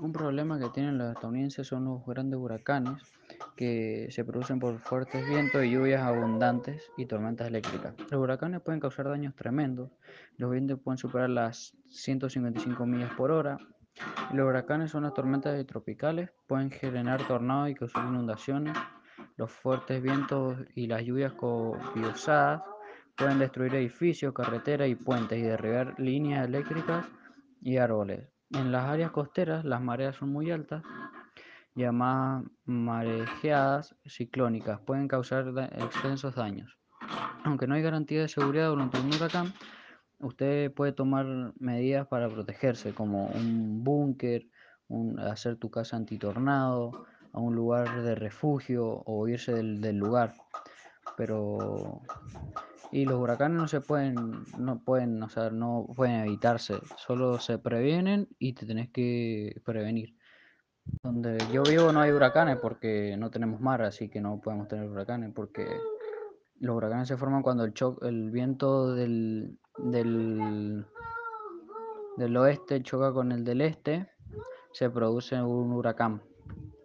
Un problema que tienen los estadounidenses son los grandes huracanes que se producen por fuertes vientos y lluvias abundantes y tormentas eléctricas. Los huracanes pueden causar daños tremendos, los vientos pueden superar las 155 millas por hora. Los huracanes son las tormentas tropicales, pueden generar tornados y causar inundaciones. Los fuertes vientos y las lluvias copiosas pueden destruir edificios, carreteras y puentes y derribar líneas eléctricas y árboles. En las áreas costeras las mareas son muy altas, llamadas marejadas ciclónicas, pueden causar extensos daños. Aunque no hay garantía de seguridad durante un huracán, usted puede tomar medidas para protegerse, como un búnker, hacer tu casa antitornado, a un lugar de refugio o irse del, del lugar. Pero y los huracanes no se pueden, no pueden, o sea, no pueden evitarse, solo se previenen y te tenés que prevenir. Donde yo vivo no hay huracanes porque no tenemos mar, así que no podemos tener huracanes porque los huracanes se forman cuando el, cho el viento del, del, del oeste choca con el del este, se produce un huracán.